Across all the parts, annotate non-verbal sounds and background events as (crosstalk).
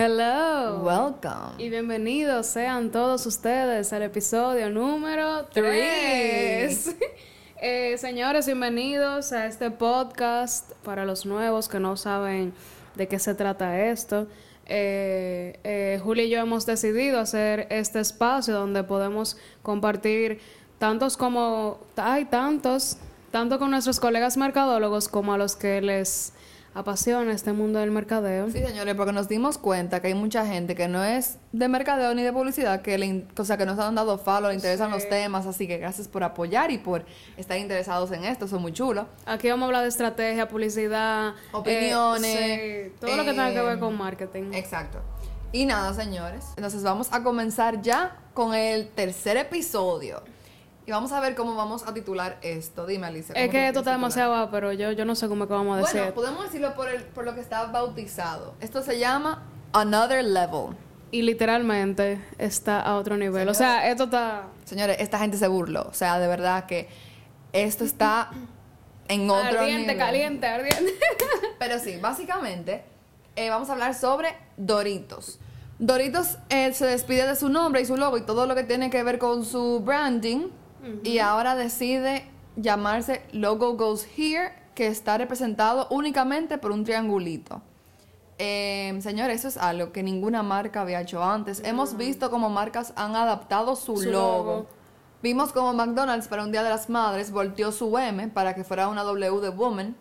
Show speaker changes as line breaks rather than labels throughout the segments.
Hello.
Welcome.
Y bienvenidos sean todos ustedes al episodio número 3. (laughs) eh, señores, bienvenidos a este podcast para los nuevos que no saben de qué se trata esto. Eh, eh, Julia y yo hemos decidido hacer este espacio donde podemos compartir tantos como hay tantos, tanto con nuestros colegas mercadólogos como a los que les apasiona este mundo del mercadeo.
Sí, señores, porque nos dimos cuenta que hay mucha gente que no es de mercadeo ni de publicidad, que le, o sea, que nos han dado follow, le interesan los temas, así que gracias por apoyar y por estar interesados en esto, son muy chulos.
Aquí vamos a hablar de estrategia, publicidad,
opiniones,
eh, sí, todo lo que tenga que ver con marketing.
Exacto. Y nada, señores, entonces vamos a comenzar ya con el tercer episodio. Y vamos a ver cómo vamos a titular esto. Dime, Alicia.
Es que esto está demasiado bajo, pero yo, yo no sé cómo que vamos a decir.
Bueno, podemos decirlo por, el, por lo que está bautizado. Esto se llama Another Level.
Y literalmente está a otro nivel. o sea, esto está...
Señores, esta gente se burló. O sea, de verdad que esto está en otro
ardiente,
nivel.
Caliente, ardiente, (laughs)
Pero sí, básicamente eh, vamos a hablar sobre Doritos. Doritos eh, se despide de su nombre y su logo y todo lo que tiene que ver con su branding y ahora decide llamarse Logo Goes Here, que está representado únicamente por un triangulito. Eh, señores, eso es algo que ninguna marca había hecho antes. Hemos visto cómo marcas han adaptado su,
Su
logo.
logo.
Vimos como McDonald's para un Día de las Madres volteó su M para que fuera una W de Woman,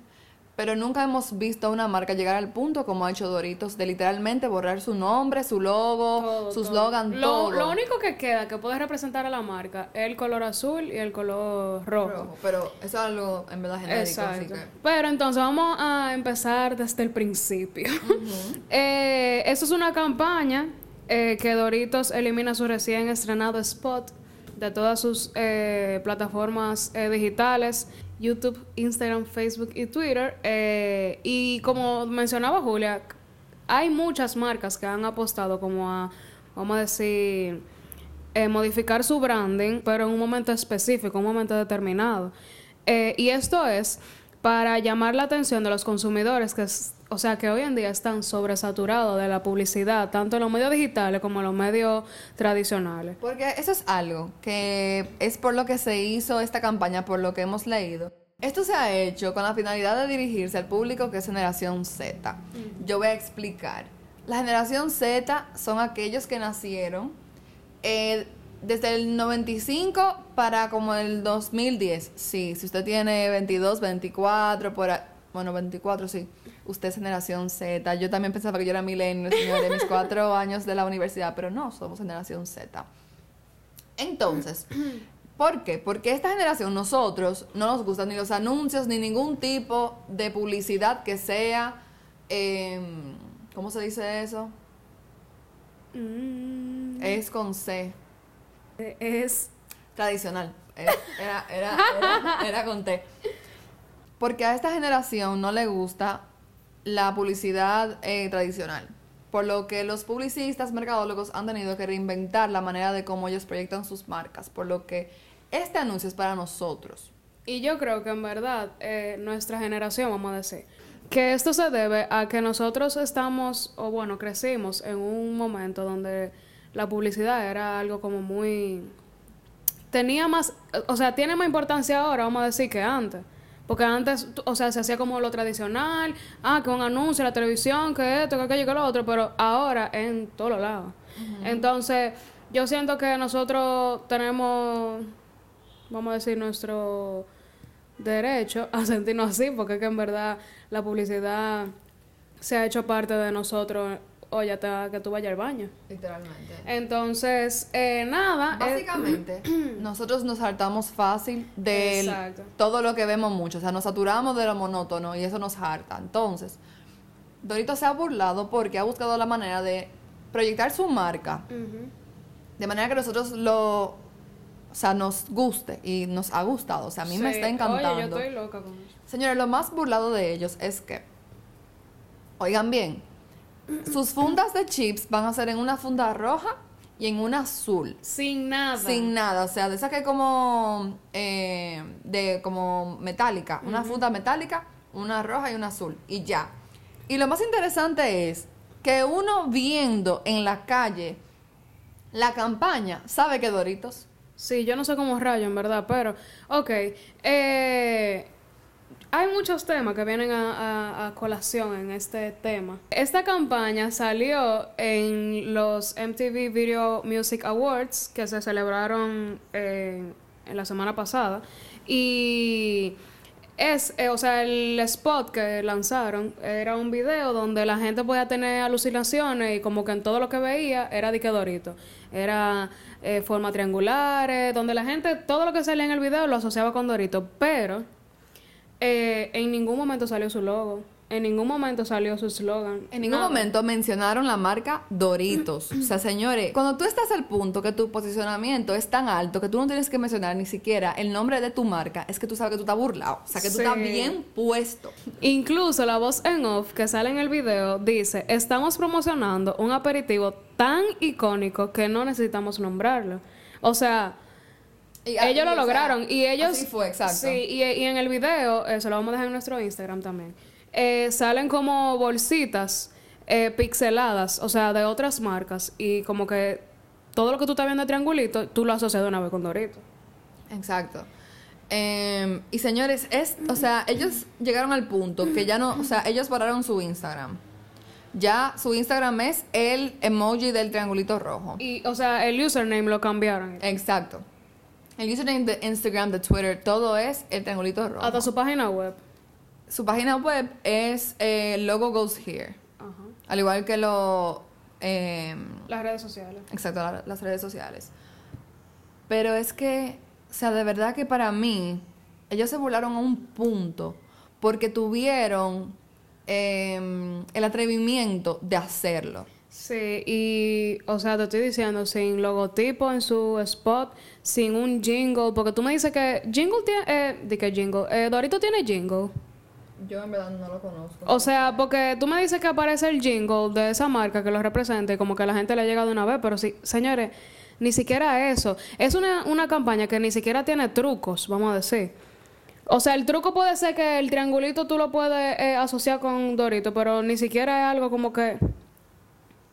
pero nunca hemos visto a una marca llegar al punto como ha hecho Doritos de literalmente borrar su nombre, su logo,
todo,
su slogan,
lo,
todo.
Lo único que queda que puede representar a la marca es el color azul y el color rojo.
Rojo, pero eso es algo en verdad genérico, así
Exacto.
que
Pero entonces vamos a empezar desde el principio. (laughs) Eh, esto es una campaña eh, que Doritos elimina su recién estrenado spot de todas sus eh, plataformas eh, digitales, YouTube, Instagram, Facebook y Twitter. Eh, y como mencionaba Julia, hay muchas marcas que han apostado como a, vamos a decir, eh, modificar su branding, pero en un momento específico, un momento determinado. Eh, y esto es para llamar la atención de los consumidores, que es- o sea, que hoy en día están sobresaturados de la publicidad, tanto en los medios digitales como en los medios tradicionales.
Porque eso es algo que es por lo que se hizo esta campaña, por lo que hemos leído. Esto se ha hecho con la finalidad de dirigirse al público que es generación Z. Yo voy a explicar. La generación Z son aquellos que nacieron eh, desde el 95 para como el 2010. Sí, si usted tiene 22, 24, por ahí- bueno, 24, sí. Usted es generación Z. Yo también pensaba que yo era millennial, señores, mis cuatro (laughs) años de la universidad, pero no, somos generación Z. Entonces, (clears throat) ¿por qué? Porque esta generación, nosotros, no nos gustan ni los anuncios, ni ningún tipo de publicidad que sea, em, ¿cómo se dice eso?
Mm,
Es con C,
es
tradicional. Era, era, era, era- era con T. Porque a esta generación no le gusta la publicidad eh, tradicional. Por lo que los publicistas, mercadólogos han tenido que reinventar la manera de cómo ellos proyectan sus marcas. Por lo que este anuncio es para nosotros.
Y yo creo que en verdad, eh, nuestra generación, vamos a decir, que esto se debe a que nosotros estamos, o bueno, crecimos en un momento donde la publicidad era algo como muy... Tenía más, o sea, tiene más importancia ahora, vamos a decir, que antes. Porque antes, o sea, se hacía como lo tradicional, ah, que un anuncio en la televisión, que esto, que aquello, que lo otro, pero ahora en todos los lados. Entonces, yo siento que nosotros tenemos vamos a decir, nuestro derecho a sentirnos así, porque es que en verdad la publicidad se ha hecho parte de nosotros, oye, hasta que tú vayas al baño.
Literalmente.
Entonces, eh, nada. eh,
Básicamente, (clears throat) nosotros nos hartamos fácil de
Exacto.
todo lo que vemos mucho. O sea, nos saturamos de lo monótono y eso nos harta. Entonces, Dorito se ha burlado porque ha buscado la manera de proyectar su marca de manera que nosotros lo. O sea, nos guste y nos ha gustado. O sea, a mí me está encantando.
Oye, yo estoy loca con eso.
Señores, lo más burlado de ellos es que, oigan bien, sus fundas de chips van a ser en una funda roja y en una azul.
Sin nada.
Sin nada, o sea, de esa que es como, eh, de, como metálica, una funda metálica, una roja y una azul, y ya. Y lo más interesante es que uno viendo en la calle la campaña sabe que Doritos.
Sí, yo no sé cómo rayo, en verdad, pero, ok, eh, hay muchos temas que vienen a, colación en este tema. Esta campaña salió en los MTV Video Music Awards que se celebraron eh, en la semana pasada y es, eh, o sea, el spot que lanzaron era un video donde la gente podía tener alucinaciones y como que en todo lo que veía era de que Dorito. Era eh, forma triangulares, donde la gente, todo lo que salía en el video lo asociaba con Dorito, pero eh, en ningún momento salió su logo. En ningún momento salió su eslogan.
En ningún
nada.
momento mencionaron la marca Doritos. (clears throat) o sea, señores, cuando tú estás al punto que tu posicionamiento es tan alto que tú no tienes que mencionar ni siquiera el nombre de tu marca, es que tú sabes que tú estás burlado. O sea, que tú
Sí.
estás bien puesto.
Incluso la voz en off que sale en el video dice, estamos promocionando un aperitivo tan icónico que no necesitamos nombrarlo. O sea,
Y-
ellos lo
sea,
lograron y ellos...
Así fue, exacto.
Sí, y, y en el video, eh, se lo vamos a dejar en nuestro Instagram también, eh, salen como bolsitas eh, pixeladas, o sea, de otras marcas y como que todo lo que tú estás viendo de triangulito, tú lo asocias de una vez con Dorito.
Exacto. Em, y señores, es, o sea, ellos llegaron al punto que ya no, o sea, ellos pararon su Instagram. Ya su Instagram es el emoji del triangulito rojo.
Y, o sea, el username lo cambiaron.
Exacto. El username de Instagram, de Twitter, todo es el triangulito rojo.
Hasta su página web.
Su página web es eh, Logo Goes Here.
Ajá.
Al igual que lo... em,
Las redes sociales.
Exacto, la- las redes sociales. Pero es que, o sea, de verdad que para mí, ellos se burlaron a un punto porque tuvieron em, el atrevimiento de hacerlo.
Sí, y, o sea, te estoy diciendo, sin logotipo en su spot, sin un jingle, porque tú me dices que jingle tiene, eh, di que jingle, eh, Dorito tiene jingle.
Yo en verdad no lo conozco.
O sea, porque tú me dices que aparece el jingle de esa marca que lo representa y como que a la gente le llega de una vez, pero sí, señores, ni siquiera eso. Es una, una campaña que ni siquiera tiene trucos, vamos a decir. O sea, el truco puede ser que el triangulito tú lo puedes eh, asociar con Dorito, pero ni siquiera es algo como que...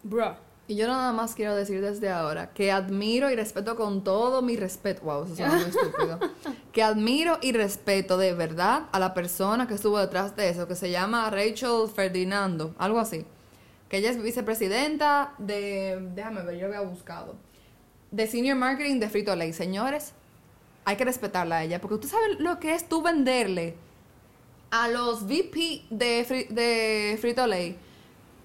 Bruh.
Y yo nada más quiero decir desde ahora que admiro y respeto con todo mi respeto. Wow, eso suena muy estúpido. (laughs) Que admiro y respeto de verdad a la persona que estuvo detrás de eso, que se llama Rachel Ferdinando, algo así. Que ella es vicepresidenta de. Déjame ver, yo lo había buscado. De Senior Marketing de Frito Lay. Señores, hay que respetarla a ella, porque usted sabe lo que es tú venderle a los VP de, de Frito Lay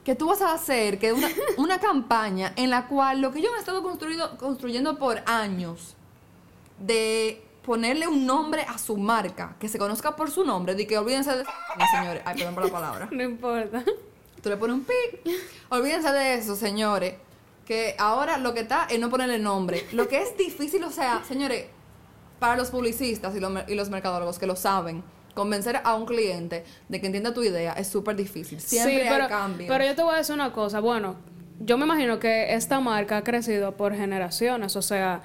que tú vas a hacer que una, (laughs) una campaña en la cual lo que ellos han estado construido, construyendo por años de ponerle un nombre a su marca, que se conozca por su nombre, de que olvídense de... No, señores, ay, perdón por la palabra. (laughs)
No importa.
Tú le pones un pi. Olvídense de eso, señores. Que ahora lo que está es no ponerle nombre. Lo que es difícil, o sea, señores, para los publicistas y los, y los mercadólogos que lo saben, convencer a un cliente de que entienda tu idea es súper difícil. Siempre
sí, pero,
hay cambios.
pero yo te voy a decir una cosa. Bueno, yo me imagino que esta marca ha crecido por generaciones. O sea,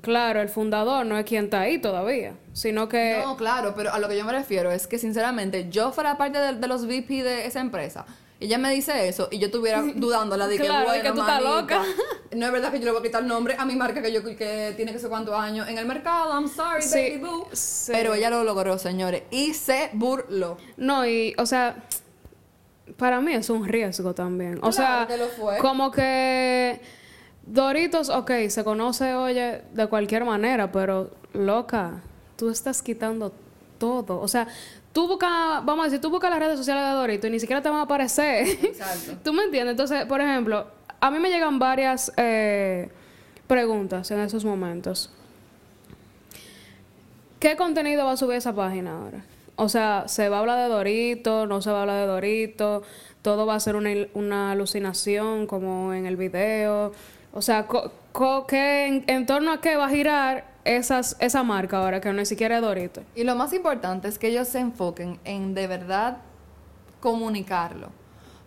claro, el fundador no es quien está ahí todavía, sino que...
No, claro, pero a lo que yo me refiero es que sinceramente yo fuera parte de, de los VP de esa empresa. Ella me dice eso y yo estuviera (laughs) dudándola de que
Claro,
bueno,
que tú estás loca. (laughs)
No es verdad que yo le voy a quitar el nombre a mi marca que yo que tiene que ser cuántos años en el mercado. I'm sorry,
Sí,
baby boo.
sí.
Pero ella lo logró, señores, y se burló.
No, y, o sea, para mí es un riesgo también. O
Claro
sea,
que lo fue.
como que Doritos, ok, se conoce, oye, de cualquier manera, pero loca, tú estás quitando todo. O sea, tú buscas, vamos a decir, tú buscas las redes sociales de Dorito y ni siquiera te van a aparecer.
Exacto. (laughs)
¿Tú me entiendes? Entonces, por ejemplo, a mí me llegan varias eh, preguntas en esos momentos. ¿Qué contenido va a subir esa página ahora? O sea, ¿se va a hablar de Dorito? ¿No se va a hablar de Dorito? ¿Todo va a ser una, alucinación como en el video? O sea, co- co- ¿qué, en, en torno a qué va a girar esas, esa marca ahora que ni siquiera es Dorito?
Y lo más importante es que ellos se enfoquen en de verdad comunicarlo.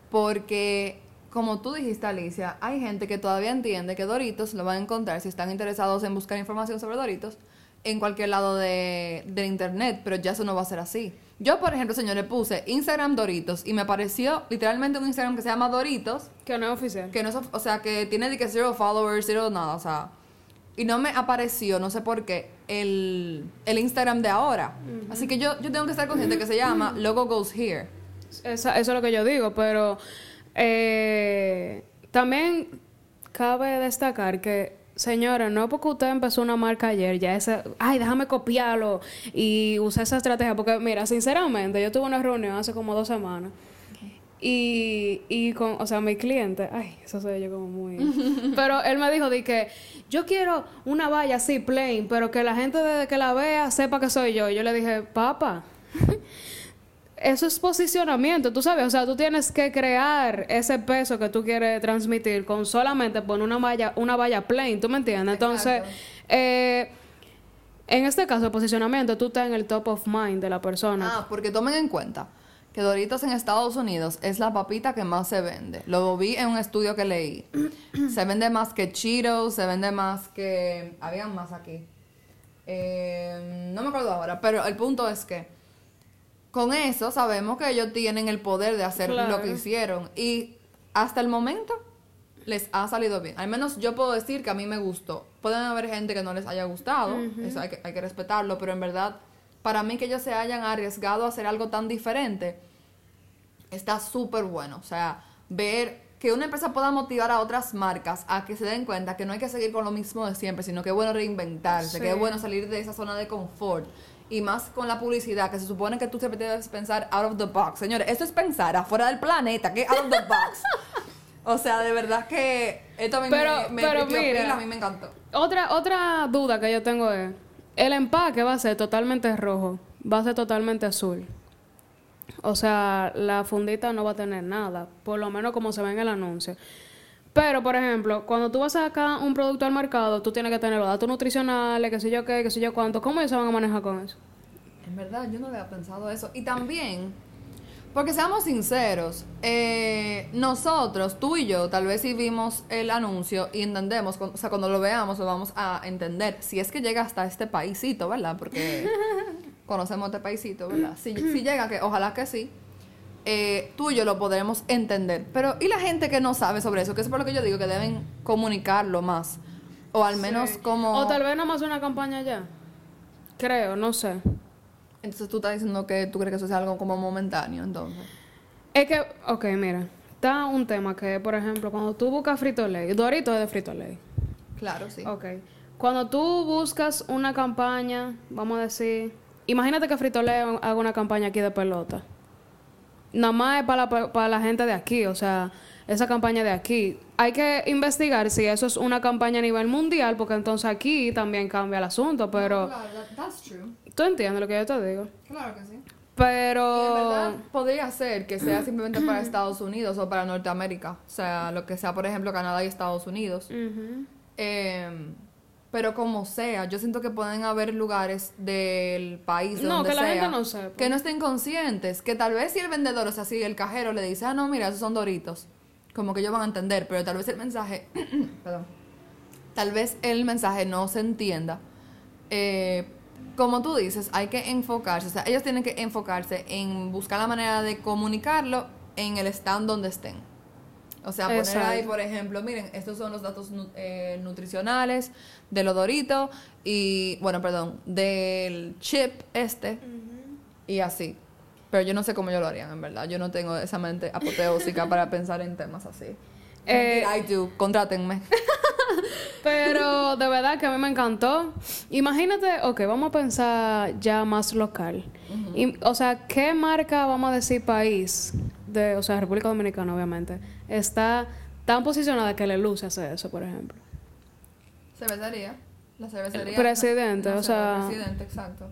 Porque, como tú dijiste, Alicia, hay gente que todavía entiende que Doritos lo van a encontrar si están interesados en buscar información sobre Doritos en cualquier lado de, del internet, pero ya eso no va a ser así. Yo, por ejemplo, señores, puse Instagram Doritos y me apareció literalmente un Instagram que se llama Doritos,
Que no es oficial.
que no es, o sea, que tiene de que zero followers, cero nada, o sea, y no me apareció, no sé por qué, el, el Instagram de ahora. Así que yo, yo tengo que estar consciente que se llama Logo Goes Here.
Esa- eso es lo que yo digo, pero eh, también cabe destacar que, señora, no porque usted empezó una marca ayer, ya ese, ay, déjame copiarlo y usar esa estrategia, porque mira, sinceramente, yo tuve una reunión hace como dos semanas. Y, y con, o sea, mi cliente, ay, eso soy yo como muy... (laughs) pero él me dijo de que yo quiero una valla así, plain, pero que la gente desde que la vea sepa que soy yo. Y yo le dije, papá, (laughs) eso es posicionamiento, tú sabes, o sea, tú tienes que crear ese peso que tú quieres transmitir con solamente poner una valla, una valla plain, ¿tú me entiendes? Entonces, eh, en este caso, el posicionamiento, tú estás en el top of mind de la persona.
Ah, porque tomen en cuenta que Doritos en Estados Unidos es la papita que más se vende. Lo vi en un estudio que leí. (clears throat) se vende más que Cheetos, se vende más que... Habían más aquí. Eh, no me acuerdo ahora, pero el punto es que con eso sabemos que ellos tienen el poder de hacer
Claro.
lo que hicieron. Y hasta el momento les ha salido bien. Al menos yo puedo decir que a mí me gustó. Pueden haber gente que no les haya gustado, eso hay que, hay que respetarlo, pero en verdad, para mí que ellos se hayan arriesgado a hacer algo tan diferente, está súper bueno. O sea, ver que una empresa pueda motivar a otras marcas a que se den cuenta que no hay que seguir con lo mismo de siempre, sino que es bueno reinventarse,
Sí.
que es bueno salir de esa zona de confort. Y más con la publicidad, que se supone que tú siempre debes pensar out of the box. Señores, esto es pensar afuera del planeta, que out of the box. o sea, de verdad que esto a mí
Pero-
me, me
pero mira.
a mí me encantó.
Otra, otra duda que yo tengo es, el empaque va a ser totalmente rojo, va a ser totalmente azul. O sea, la fundita no va a tener nada, por lo menos como se ve en el anuncio. Pero, por ejemplo, cuando tú vas a sacar un producto al mercado, tú tienes que tener los datos nutricionales, qué sé yo qué, qué sé yo cuánto. ¿Cómo ellos se van a manejar con eso?
En verdad, yo no había pensado eso. Y también, porque seamos sinceros, eh, nosotros, tú y yo, tal vez si vimos el anuncio y entendemos, o sea, cuando lo veamos lo vamos a entender. Si es que llega hasta este paisito, ¿verdad? Porque (laughs) conocemos este paisito, ¿verdad? Si, (clears throat) si llega, que ojalá que sí. eh, tú y yo lo podremos entender. Pero, ¿y la gente que no sabe sobre eso? Que es por lo que yo digo que deben comunicarlo más. O al menos
Sí.
como...
O tal vez nada más una campaña ya. Creo, no sé.
Entonces tú estás diciendo que tú crees que eso sea algo como momentáneo, entonces.
Es que, ok, mira, está un tema que, por ejemplo, cuando tú buscas Frito Lay, Dorito es de Frito Lay.
Claro, sí.
Ok. Cuando tú buscas una campaña, vamos a decir, imagínate que Frito Lay haga una campaña aquí de pelota. Nada más es para la, para la gente de aquí, o sea, esa campaña de aquí. Hay que investigar si eso es una campaña a nivel mundial, porque entonces aquí también cambia el asunto, pero
Claro, that- that's true.
Tú entiendes lo que yo te digo.
Claro que sí. Y en
Pero
verdad podría ser que sea simplemente para (clears throat) Estados Unidos o para Norteamérica. O sea, lo que sea, por ejemplo, Canadá y Estados Unidos. Eh, pero como sea, yo siento que pueden haber lugares del país de
No,
donde
que la
sea,
gente no sepa.
que no estén conscientes, que tal vez si el vendedor, o sea, si el cajero le dice, ah, no, mira, esos son doritos, como que ellos van a entender, pero tal vez el mensaje, (clears throat) perdón, tal vez el mensaje no se entienda. Eh, como tú dices, hay que enfocarse, o sea, ellos tienen que enfocarse en buscar la manera de comunicarlo en el stand donde estén. O sea, poner
Exacto.
ahí, por ejemplo, miren, estos son los datos eh, nutricionales de los Doritos y, bueno, perdón, del chip este y así. Pero yo no sé cómo yo lo harían, en verdad. Yo no tengo esa mente apoteósica para (laughs) pensar en temas así.
Eh,
I do. Contrátenme. (laughs)
Pero de verdad que a mí me encantó. Imagínate, ok, vamos a pensar ya más local. Y, o sea, ¿qué marca, vamos a decir, país, de, o sea, República Dominicana, obviamente, está tan posicionada que le luce hacer eso, por ejemplo?
Cervecería. La cervecería.
El presidente, o sea-
presidente, exacto.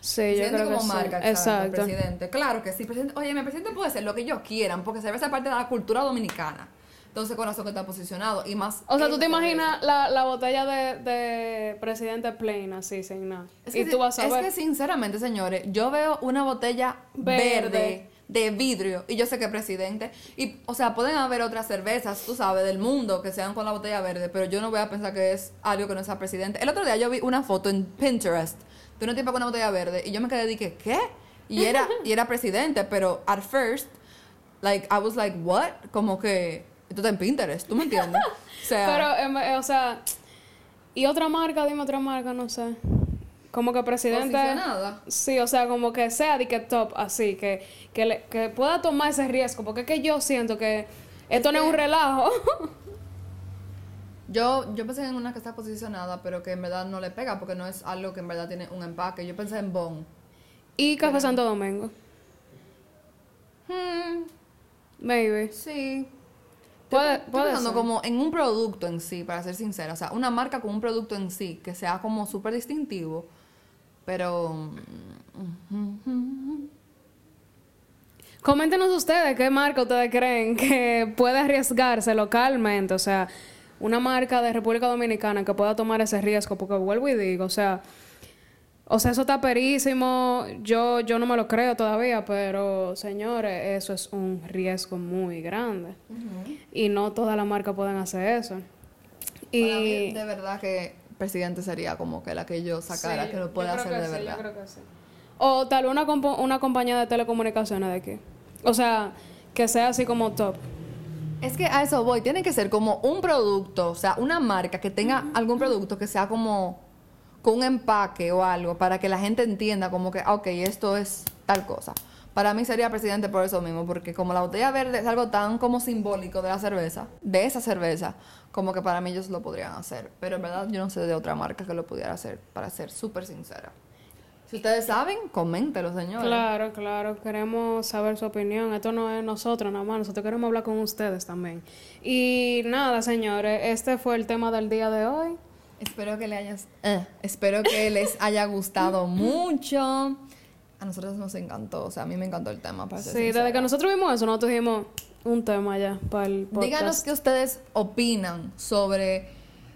Sí, yo creo que
como
sí.
marca, exacto.
Exacto.
Presidente. Claro que sí. Presidente, oye, mi presidente puede ser lo que ellos quieran, porque cerveza es parte de la cultura dominicana. Entonces, con razón que está posicionado. Y más.
O sea, tú te imaginas la, la botella de, de presidente plain así, sin nada.
Es
y tú vas a
es
ver.
que sinceramente, señores, yo veo una botella verde.
Verde.
de vidrio y yo sé que es presidente. Y, o sea, pueden haber otras cervezas, tú sabes, del mundo que sean con la botella verde, pero yo no voy a pensar que es algo que no sea presidente. El otro día yo vi una foto en Pinterest de una tipa con una botella verde y yo me quedé y dije, ¿qué? Y era, (laughs) y era presidente, pero at first, like, I was like, what? Como que, esto está en Pinterest, ¿tú me entiendes? (laughs) O sea,
Pero, eh, o sea, y otra marca, dime otra marca, no sé. Como que presidente.
Posicionada.
Sí, o sea, como que sea de que top, así, que, que, le- que pueda tomar ese riesgo. Porque es que yo siento que esto no es un relajo. (laughs)
Yo, yo pensé en una que está posicionada, pero que en verdad no le pega porque no es algo que en verdad tiene un empaque. Yo pensé en Bon.
y Café Santo Domingo.
Hmm,
Maybe.
sí.
Puede,
Estoy
puede
pensando
ser.
como en un producto en sí, para ser sincera. O sea, una marca con un producto en sí que sea como súper distintivo. Pero. mm, (laughs)
Coméntenos ustedes qué marca ustedes creen que puede arriesgarse localmente, o sea, una marca de República Dominicana que pueda tomar ese riesgo, porque vuelvo y digo, o sea, o sea, eso está perísimo, yo, yo no me lo creo todavía, pero señores, eso es un riesgo muy grande. Y no todas las marcas pueden hacer eso. Y
Para mí, de verdad que presidente sería como que la que yo sacara
Sí,
que lo
creo
hacer
que
de
sí,
verdad.
Yo creo que sí. O tal vez una, una compañía de telecomunicaciones de aquí. O sea, que sea así como top.
Es que a eso voy, tiene que ser como un producto, o sea, una marca que tenga algún producto que sea como con un empaque o algo para que la gente entienda como que, ok, esto es tal cosa. Para mí sería presidente por eso mismo, porque como la botella verde es algo tan como simbólico de la cerveza, de esa cerveza, como que para mí ellos lo podrían hacer. Pero en verdad yo no sé de otra marca que lo pudiera hacer, para ser súper sincera. Si ustedes saben, coméntelo, señores.
Claro, claro. Queremos saber su opinión. Esto no es nosotros nada más. Nosotros queremos hablar con ustedes también. Y nada, señores. Este fue el tema del día de hoy.
Espero que le hayas, eh, espero que les (laughs) haya gustado mucho. A nosotros nos encantó, o sea, a mí me encantó el tema. Para ser
Sí, desde que nosotros vimos eso, nosotros dijimos un tema ya para el podcast.
Díganos qué ustedes opinan sobre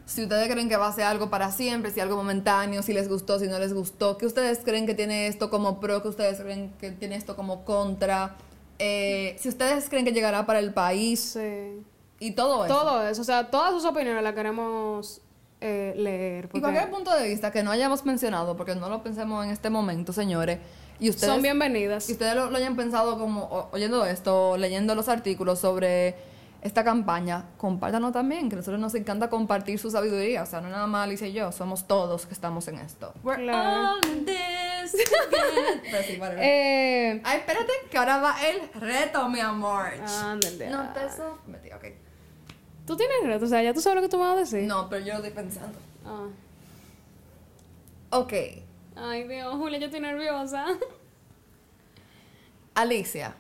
si ustedes creen que va a ser algo para siempre, si algo momentáneo, si les gustó, si no les gustó, qué ustedes creen que tiene esto como pro, qué ustedes creen que tiene esto como contra, eh, si ustedes creen que llegará para el país
Sí.
y todo eso.
Todo eso. O sea, todas sus opiniones las queremos eh, leer.
Y
porque
cualquier punto de vista que no hayamos mencionado, porque no lo pensemos en este momento, señores, y ustedes
son bienvenidas.
Y ustedes lo, lo hayan pensado como oyendo esto, leyendo los artículos sobre esta campaña, compártanos también, que a nosotros nos encanta compartir su sabiduría. O sea, no nada más Alicia y yo, somos todos que estamos en esto. We're
Claro.
all in this (laughs) sí, whatever.
Eh,
Ay, espérate, que ahora va el reto, mi amor.
ándale.
No te metí, ok.
Tú tienes reto, o sea, ya tú sabes lo que tú me vas a decir.
No, pero yo lo estoy pensando.
Ah.
Ok,
Ay, Dios, Julia, yo estoy nerviosa. (laughs)
Alicia.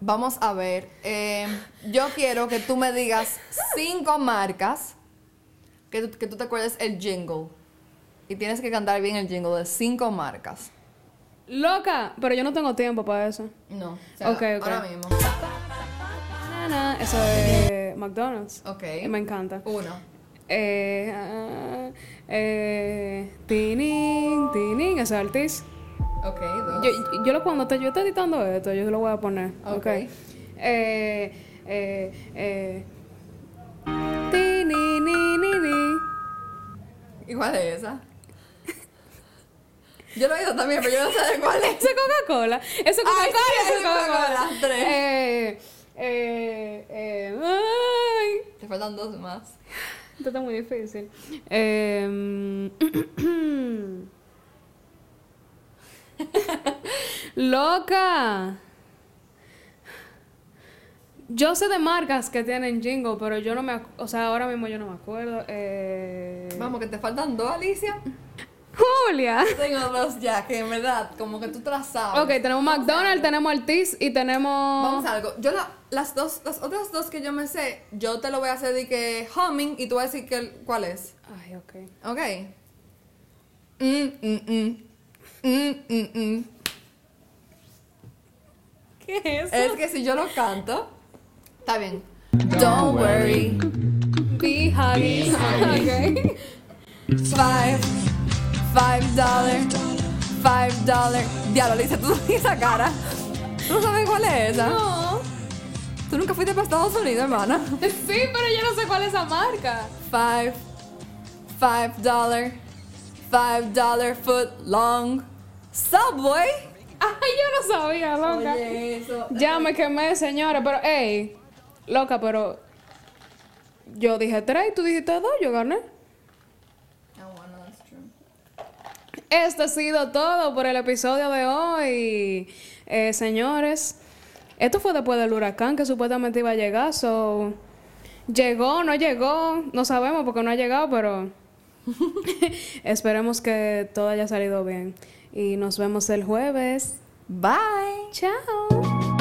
Vamos a ver. eh, yo quiero que tú me digas cinco marcas que tú, que tú te acuerdes el jingle. Y tienes que cantar bien el jingle de cinco marcas.
Loca, pero yo no tengo tiempo para eso.
No. o sea,
Ok, ok.
Ahora mismo.
Eso es McDonald's.
Ok.
Me encanta.
Uno.
Eh, ah, eh, tinin, tinin, eso es Artis.
Ok, dos.
Yo, yo lo cuando te, yo estoy editando esto, yo lo voy a poner.
Ok.
Ok. Eh, eh, eh. Tini, ni, ni, ni.
Igual de esa. (laughs) Yo lo he oído también, pero yo no sé de cuál es.
Eso es Coca-Cola. Eso es Coca-Cola. eso es
es Coca-Cola, tres.
Eh, eh, eh, ay.
Te faltan dos más.
Esto está muy difícil. Eh, (clears throat) Loca. Yo sé de marcas que tienen jingle, pero yo no me... O sea, ahora mismo yo no me acuerdo. Eh...
Vamos, que te faltan dos, Alicia.
Julia.
Tengo dos ya, que en verdad, como que tú te las sabes.
Ok, tenemos McDonald's, tenemos Artis y tenemos...
Vamos a algo. Yo la- las dos, las otras dos que yo me sé, yo te lo voy a hacer de que humming y tú vas a decir que, cuál es.
Ay, ok.
Ok. Mm, mm, mm. Mm, mm, mm.
¿Qué es
Es que si yo lo canto, está bien. Don't worry.
Be Huggies. (laughs) ok.
Five, five dollar, Five dollar. Diablo, Lisa, tú esa cara. ¿Tú no sabes cuál es esa?
No.
Tú nunca fuiste para Estados Unidos, hermana.
Sí, pero yo no sé cuál es esa marca.
Five. Five dollar. Five dollar foot long. Subway.
Ay, yo no sabía, loca.
Oye, eso.
Ya me quemé, señora, pero, ey, loca, pero yo dije tres y tú dijiste dos, yo gané.
Ah, bueno, that's true.
Esto ha sido todo por el episodio de hoy, eh, señores. Esto fue después del huracán que supuestamente iba a llegar, so... Llegó, no llegó, no sabemos porque no ha llegado, pero (laughs) esperemos que todo haya salido bien. Y nos vemos el jueves.
Bye.
Chao.